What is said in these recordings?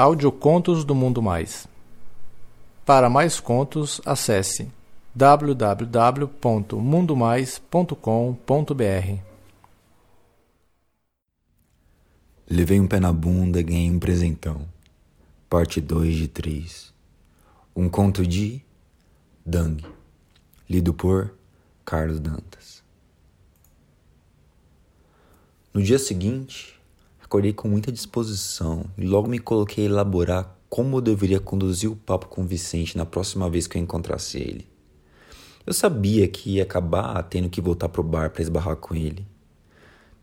Audiocontos do Mundo Mais. Para mais contos, acesse www.mundomais.com.br. Levei um pé na bunda ganhei um presentão. Parte 2 de 3. Um conto de Dang. Lido por Carlos Dantas. No dia seguinte, acordei com muita disposição e logo me coloquei a elaborar como eu deveria conduzir o papo com o Vicente na próxima vez que eu encontrasse ele. Eu sabia que ia acabar tendo que voltar pro bar para esbarrar com ele.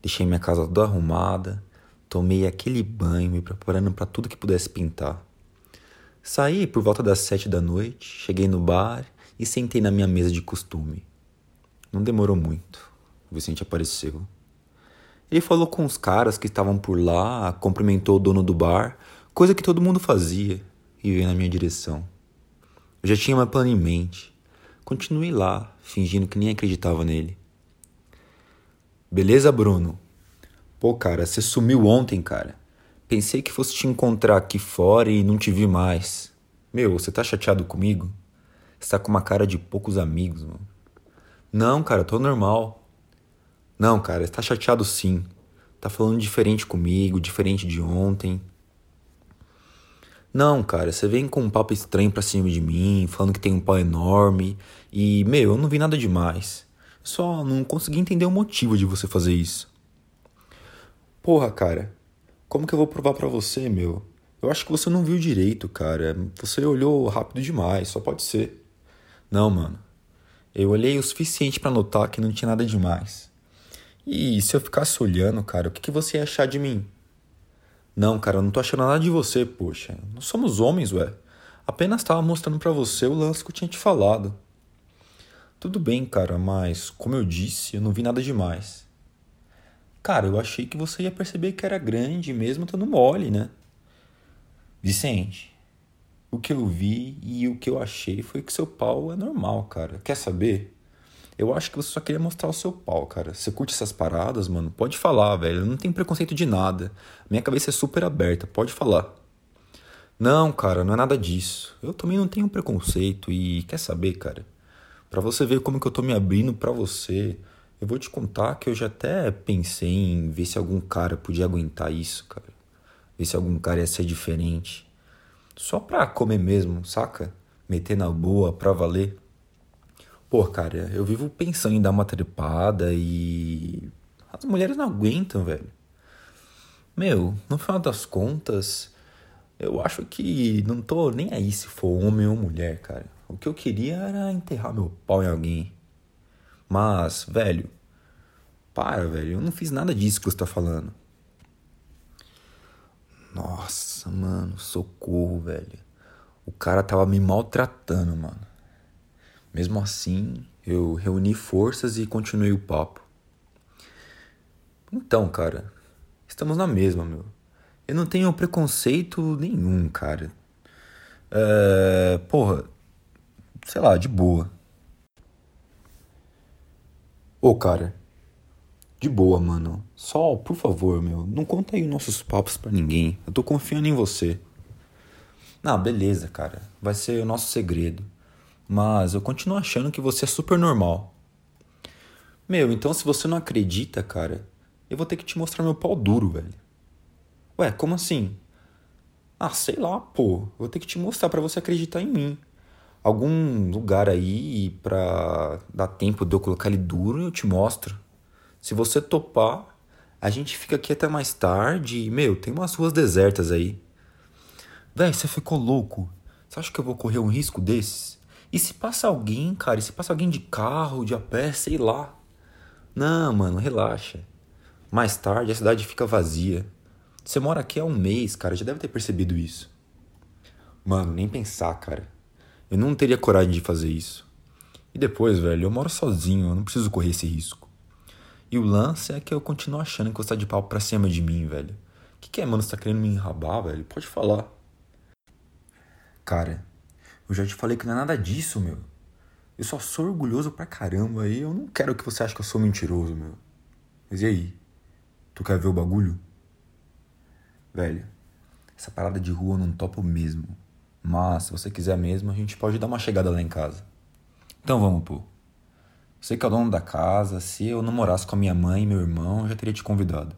Deixei minha casa toda arrumada, tomei aquele banho me preparando para tudo que pudesse pintar. Saí por volta das sete da noite, cheguei no bar e sentei na minha mesa de costume. Não demorou muito. O Vicente apareceu. Ele falou com os caras que estavam por lá, cumprimentou o dono do bar, coisa que todo mundo fazia, e veio na minha direção. Eu já tinha meu plano em mente. Continuei lá, fingindo que nem acreditava nele. Beleza, Bruno? Pô, cara, você sumiu ontem, cara. Pensei que fosse te encontrar aqui fora e não te vi mais. Meu, você tá chateado comigo? Você tá com uma cara de poucos amigos, mano. Não, cara, tô normal. Não, cara, está chateado sim. Tá falando diferente comigo, diferente de ontem. Não, cara, você vem com um papo estranho pra cima de mim, falando que tem um pau enorme. E, meu, eu não vi nada demais. Só não consegui entender o motivo de você fazer isso. Porra, cara, como que eu vou provar para você, meu? Eu acho que você não viu direito, cara. Você olhou rápido demais, só pode ser. Não, mano. Eu olhei o suficiente para notar que não tinha nada demais. E se eu ficasse olhando, cara, o que, que você ia achar de mim? Não, cara, eu não tô achando nada de você, poxa. Nós somos homens, ué. Apenas tava mostrando para você o lance que eu tinha te falado. Tudo bem, cara, mas como eu disse, eu não vi nada demais. Cara, eu achei que você ia perceber que era grande mesmo estando mole, né? Vicente, o que eu vi e o que eu achei foi que seu pau é normal, cara. Quer saber? Eu acho que você só queria mostrar o seu pau, cara. Você curte essas paradas, mano? Pode falar, velho. Não tem preconceito de nada. Minha cabeça é super aberta, pode falar. Não, cara, não é nada disso. Eu também não tenho preconceito e quer saber, cara? Para você ver como que eu tô me abrindo para você, eu vou te contar que eu já até pensei em ver se algum cara podia aguentar isso, cara. Ver se algum cara ia ser diferente. Só pra comer mesmo, saca? Meter na boa, pra valer. Pô, cara, eu vivo pensando em dar uma trepada e. As mulheres não aguentam, velho. Meu, no final das contas, eu acho que não tô nem aí se for homem ou mulher, cara. O que eu queria era enterrar meu pau em alguém. Mas, velho, para, velho, eu não fiz nada disso que você tá falando. Nossa, mano, socorro, velho. O cara tava me maltratando, mano. Mesmo assim, eu reuni forças e continuei o papo. Então, cara, estamos na mesma, meu. Eu não tenho preconceito nenhum, cara. É, porra, sei lá, de boa. Ô, cara, de boa, mano. Só, por favor, meu, não conta aí nossos papos para ninguém. Eu tô confiando em você. Não, beleza, cara. Vai ser o nosso segredo. Mas eu continuo achando que você é super normal. Meu, então se você não acredita, cara, eu vou ter que te mostrar meu pau duro, velho. Ué, como assim? Ah, sei lá, pô. Vou ter que te mostrar para você acreditar em mim. Algum lugar aí pra dar tempo de eu colocar ele duro, eu te mostro. Se você topar, a gente fica aqui até mais tarde e, meu, tem umas ruas desertas aí. Véi, você ficou louco? Você acha que eu vou correr um risco desses? E se passa alguém, cara, e se passa alguém de carro, de a pé, sei lá. Não, mano, relaxa. Mais tarde a cidade fica vazia. Você mora aqui há um mês, cara, já deve ter percebido isso. Mano, nem pensar, cara. Eu não teria coragem de fazer isso. E depois, velho, eu moro sozinho, eu não preciso correr esse risco. E o lance é que eu continuo achando que você tá de pau pra cima de mim, velho. O que, que é, mano? Você tá querendo me enrabar, velho? Pode falar. Cara, eu já te falei que não é nada disso, meu. Eu só sou orgulhoso pra caramba e eu não quero que você ache que eu sou mentiroso, meu. Mas e aí? Tu quer ver o bagulho? Velho, essa parada de rua eu não topo mesmo. Mas, se você quiser mesmo, a gente pode dar uma chegada lá em casa. Então vamos, pô. Você que é o dono da casa, se eu não morasse com a minha mãe e meu irmão, eu já teria te convidado.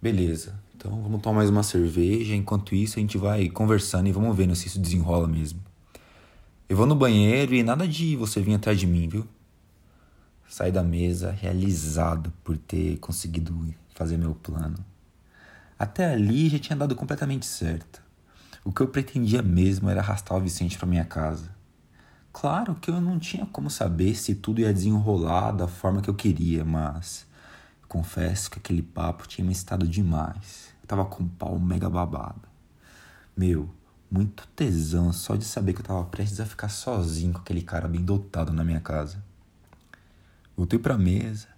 Beleza, então vamos tomar mais uma cerveja. Enquanto isso, a gente vai conversando e vamos vendo se isso desenrola mesmo. Eu vou no banheiro e nada de você vir atrás de mim, viu? Saí da mesa realizado por ter conseguido fazer meu plano. Até ali já tinha dado completamente certo. O que eu pretendia mesmo era arrastar o Vicente para minha casa. Claro que eu não tinha como saber se tudo ia desenrolar da forma que eu queria, mas confesso que aquele papo tinha me estado demais. Eu tava com o pau mega babado. Meu, muito tesão só de saber que eu tava prestes a ficar sozinho com aquele cara bem dotado na minha casa. Voltei pra mesa,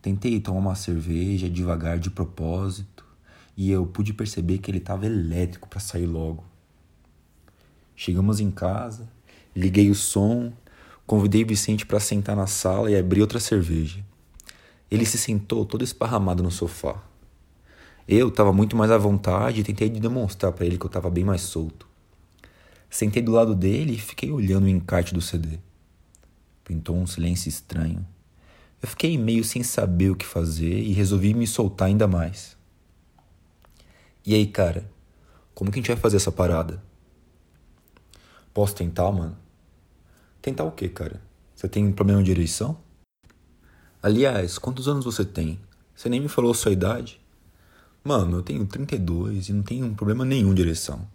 tentei tomar uma cerveja devagar de propósito e eu pude perceber que ele tava elétrico para sair logo. Chegamos em casa, liguei o som, convidei Vicente para sentar na sala e abri outra cerveja. Ele se sentou todo esparramado no sofá. Eu estava muito mais à vontade e tentei demonstrar para ele que eu estava bem mais solto. Sentei do lado dele e fiquei olhando o encarte do CD. Pintou um silêncio estranho. Eu fiquei meio sem saber o que fazer e resolvi me soltar ainda mais. E aí, cara, como que a gente vai fazer essa parada? Posso tentar, mano? Tentar o quê, cara? Você tem problema de ereção? Aliás, quantos anos você tem? Você nem me falou a sua idade? Mano, eu tenho 32 e não tenho problema nenhum de ereção.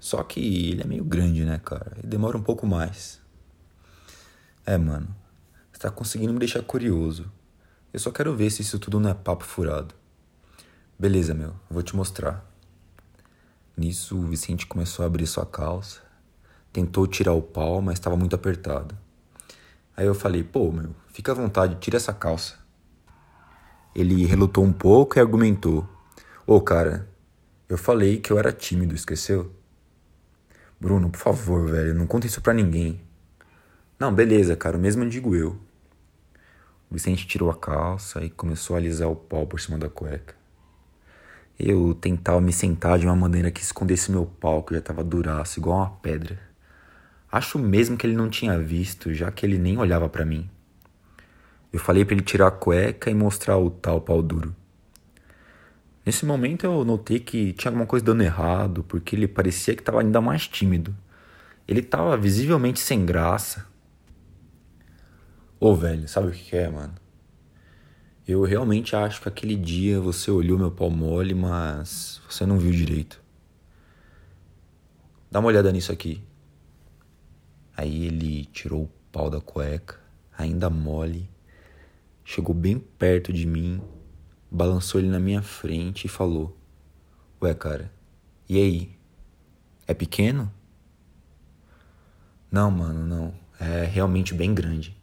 Só que ele é meio grande, né, cara? E demora um pouco mais. É, mano. Você tá conseguindo me deixar curioso. Eu só quero ver se isso tudo não é papo furado. Beleza, meu. Vou te mostrar. Nisso, o Vicente começou a abrir sua calça tentou tirar o pau, mas estava muito apertado. Aí eu falei: pô, meu, fica à vontade, tira essa calça. Ele relutou um pouco e argumentou: Ô, oh, cara, eu falei que eu era tímido, esqueceu? Bruno, por favor, velho, não conta isso pra ninguém. Não, beleza, cara, o mesmo digo eu. O Vicente tirou a calça e começou a alisar o pau por cima da cueca. Eu tentava me sentar de uma maneira que escondesse meu pau, que já estava duraço, igual uma pedra. Acho mesmo que ele não tinha visto, já que ele nem olhava para mim. Eu falei para ele tirar a cueca e mostrar o tal pau duro. Nesse momento eu notei que tinha alguma coisa dando errado, porque ele parecia que estava ainda mais tímido. Ele estava visivelmente sem graça. Ô velho, sabe o que é, mano? Eu realmente acho que aquele dia você olhou meu pau mole, mas você não viu direito. Dá uma olhada nisso aqui. Aí ele tirou o pau da cueca, ainda mole, chegou bem perto de mim, balançou ele na minha frente e falou: Ué, cara, e aí? É pequeno? Não, mano, não. É realmente bem grande.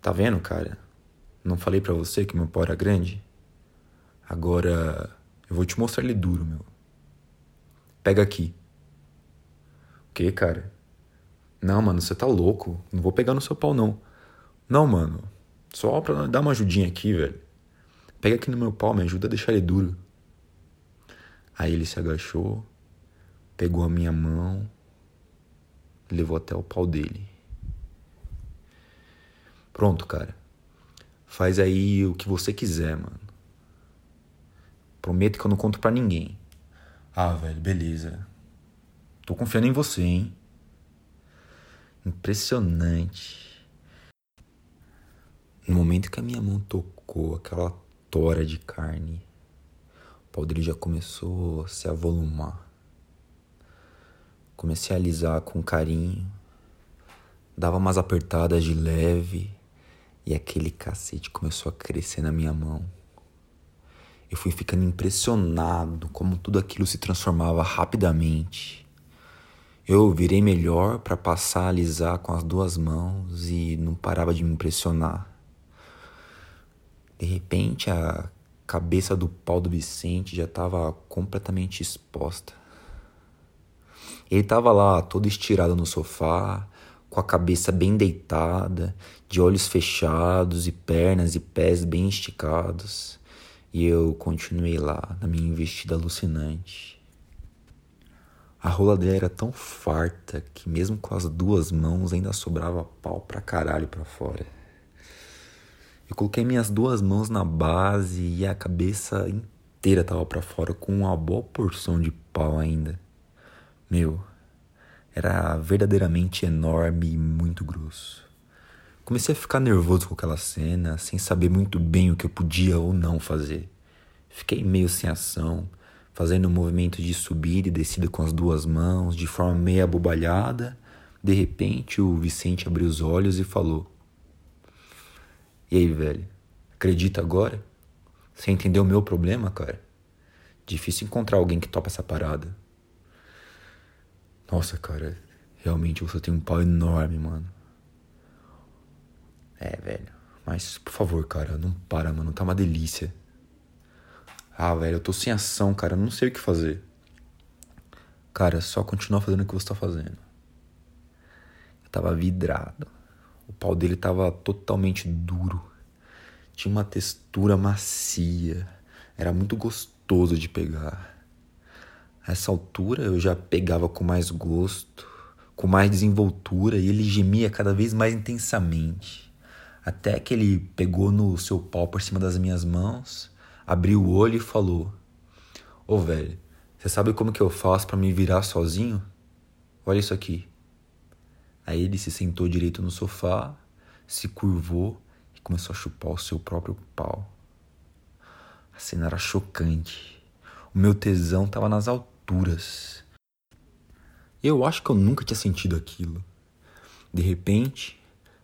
Tá vendo, cara? Não falei para você que meu pau era grande? Agora eu vou te mostrar ele duro, meu. Pega aqui. O que, cara? Não, mano, você tá louco. Não vou pegar no seu pau, não. Não, mano. Só pra dar uma ajudinha aqui, velho. Pega aqui no meu pau, me ajuda a deixar ele duro. Aí ele se agachou, pegou a minha mão levou até o pau dele. Pronto, cara. Faz aí o que você quiser, mano. Prometo que eu não conto pra ninguém. Ah, velho, beleza. Tô confiando em você, hein? Impressionante. No momento que a minha mão tocou aquela tora de carne, o pau dele já começou a se avolumar. Comecei a alisar com carinho, dava umas apertadas de leve e aquele cacete começou a crescer na minha mão. Eu fui ficando impressionado como tudo aquilo se transformava rapidamente. Eu virei melhor para passar a alisar com as duas mãos e não parava de me impressionar. De repente, a cabeça do pau do Vicente já estava completamente exposta. Ele estava lá todo estirado no sofá, com a cabeça bem deitada, de olhos fechados e pernas e pés bem esticados. E eu continuei lá na minha investida alucinante. A rola dele era tão farta que mesmo com as duas mãos ainda sobrava pau pra caralho pra fora. Eu coloquei minhas duas mãos na base e a cabeça inteira tava para fora com uma boa porção de pau ainda. Meu, era verdadeiramente enorme e muito grosso. Comecei a ficar nervoso com aquela cena, sem saber muito bem o que eu podia ou não fazer. Fiquei meio sem ação, fazendo um movimento de subida e descida com as duas mãos, de forma meio abobalhada. De repente, o Vicente abriu os olhos e falou: e aí, velho? Acredita agora? Você entendeu o meu problema, cara? Difícil encontrar alguém que topa essa parada. Nossa, cara, realmente você tem um pau enorme, mano. É, velho. Mas, por favor, cara, não para, mano. Tá uma delícia. Ah, velho, eu tô sem ação, cara. Eu não sei o que fazer. Cara, só continua fazendo o que você tá fazendo. Eu tava vidrado. O pau dele estava totalmente duro. Tinha uma textura macia. Era muito gostoso de pegar. A essa altura eu já pegava com mais gosto, com mais desenvoltura e ele gemia cada vez mais intensamente. Até que ele pegou no seu pau por cima das minhas mãos, abriu o olho e falou: Ô oh, velho, você sabe como que eu faço para me virar sozinho? Olha isso aqui. Aí ele se sentou direito no sofá, se curvou e começou a chupar o seu próprio pau. A cena era chocante. O meu tesão estava nas alturas. Eu acho que eu nunca tinha sentido aquilo. De repente,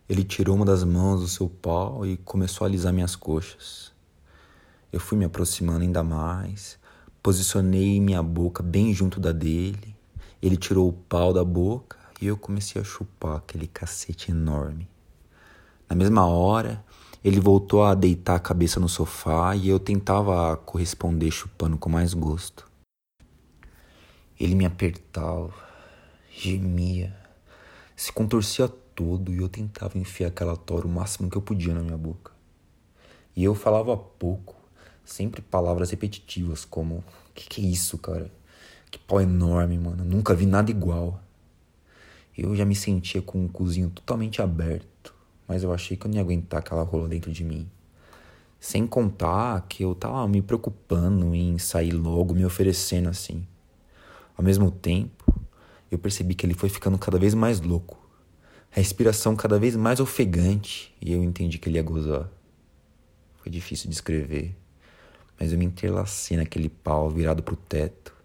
ele tirou uma das mãos do seu pau e começou a alisar minhas coxas. Eu fui me aproximando ainda mais, posicionei minha boca bem junto da dele. Ele tirou o pau da boca e eu comecei a chupar aquele cacete enorme. Na mesma hora, ele voltou a deitar a cabeça no sofá e eu tentava corresponder chupando com mais gosto. Ele me apertava, gemia, se contorcia todo e eu tentava enfiar aquela tora o máximo que eu podia na minha boca. E eu falava pouco, sempre palavras repetitivas como: Que que é isso, cara? Que pau enorme, mano. Nunca vi nada igual. Eu já me sentia com o cozinho totalmente aberto, mas eu achei que eu não ia aguentar aquela rola dentro de mim. Sem contar que eu tava me preocupando em sair logo, me oferecendo assim. Ao mesmo tempo, eu percebi que ele foi ficando cada vez mais louco. A respiração cada vez mais ofegante e eu entendi que ele ia gozar. Foi difícil de escrever, mas eu me entrelacei naquele pau virado pro teto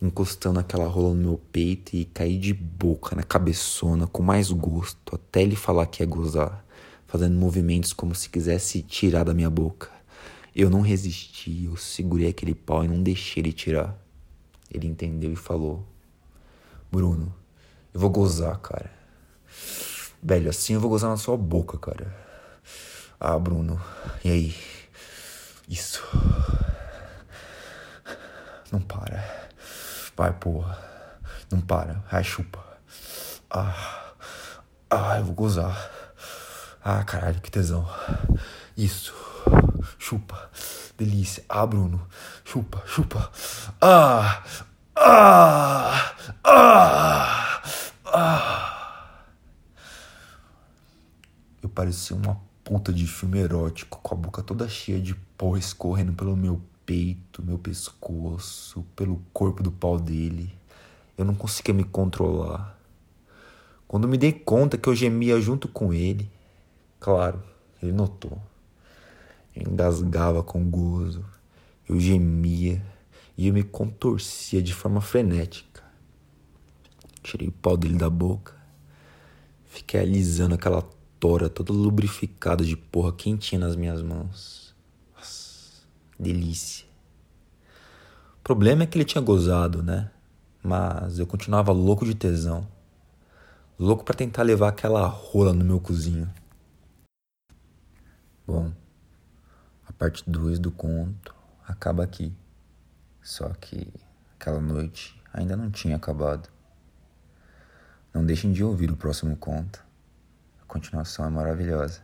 encostando aquela rola no meu peito e caí de boca na cabeçona com mais gosto, até ele falar que ia gozar, fazendo movimentos como se quisesse tirar da minha boca. Eu não resisti, eu segurei aquele pau e não deixei ele tirar. Ele entendeu e falou: Bruno, eu vou gozar, cara. Velho, assim eu vou gozar na sua boca, cara. Ah, Bruno, e aí? Isso. Não para. Vai, porra. Não para. Ai, chupa. Ah. Ah, eu vou gozar. Ah, caralho, que tesão. Isso. Chupa. Delícia. Ah, Bruno. Chupa, chupa. Ah. Ah. Ah. Ah. Eu parecia uma puta de filme erótico, com a boca toda cheia de pó escorrendo pelo meu peito, meu pescoço, pelo corpo do pau dele. Eu não conseguia me controlar. Quando me dei conta que eu gemia junto com ele, claro, ele notou. Eu engasgava com gozo, eu gemia e eu me contorcia de forma frenética. Tirei o pau dele da boca, fiquei alisando aquela toda lubrificada de porra quentinha nas minhas mãos. Delícia. O problema é que ele tinha gozado, né? Mas eu continuava louco de tesão. Louco para tentar levar aquela rola no meu cozinho. Bom, a parte 2 do conto acaba aqui. Só que aquela noite ainda não tinha acabado. Não deixem de ouvir o próximo conto. Continuação é maravilhosa.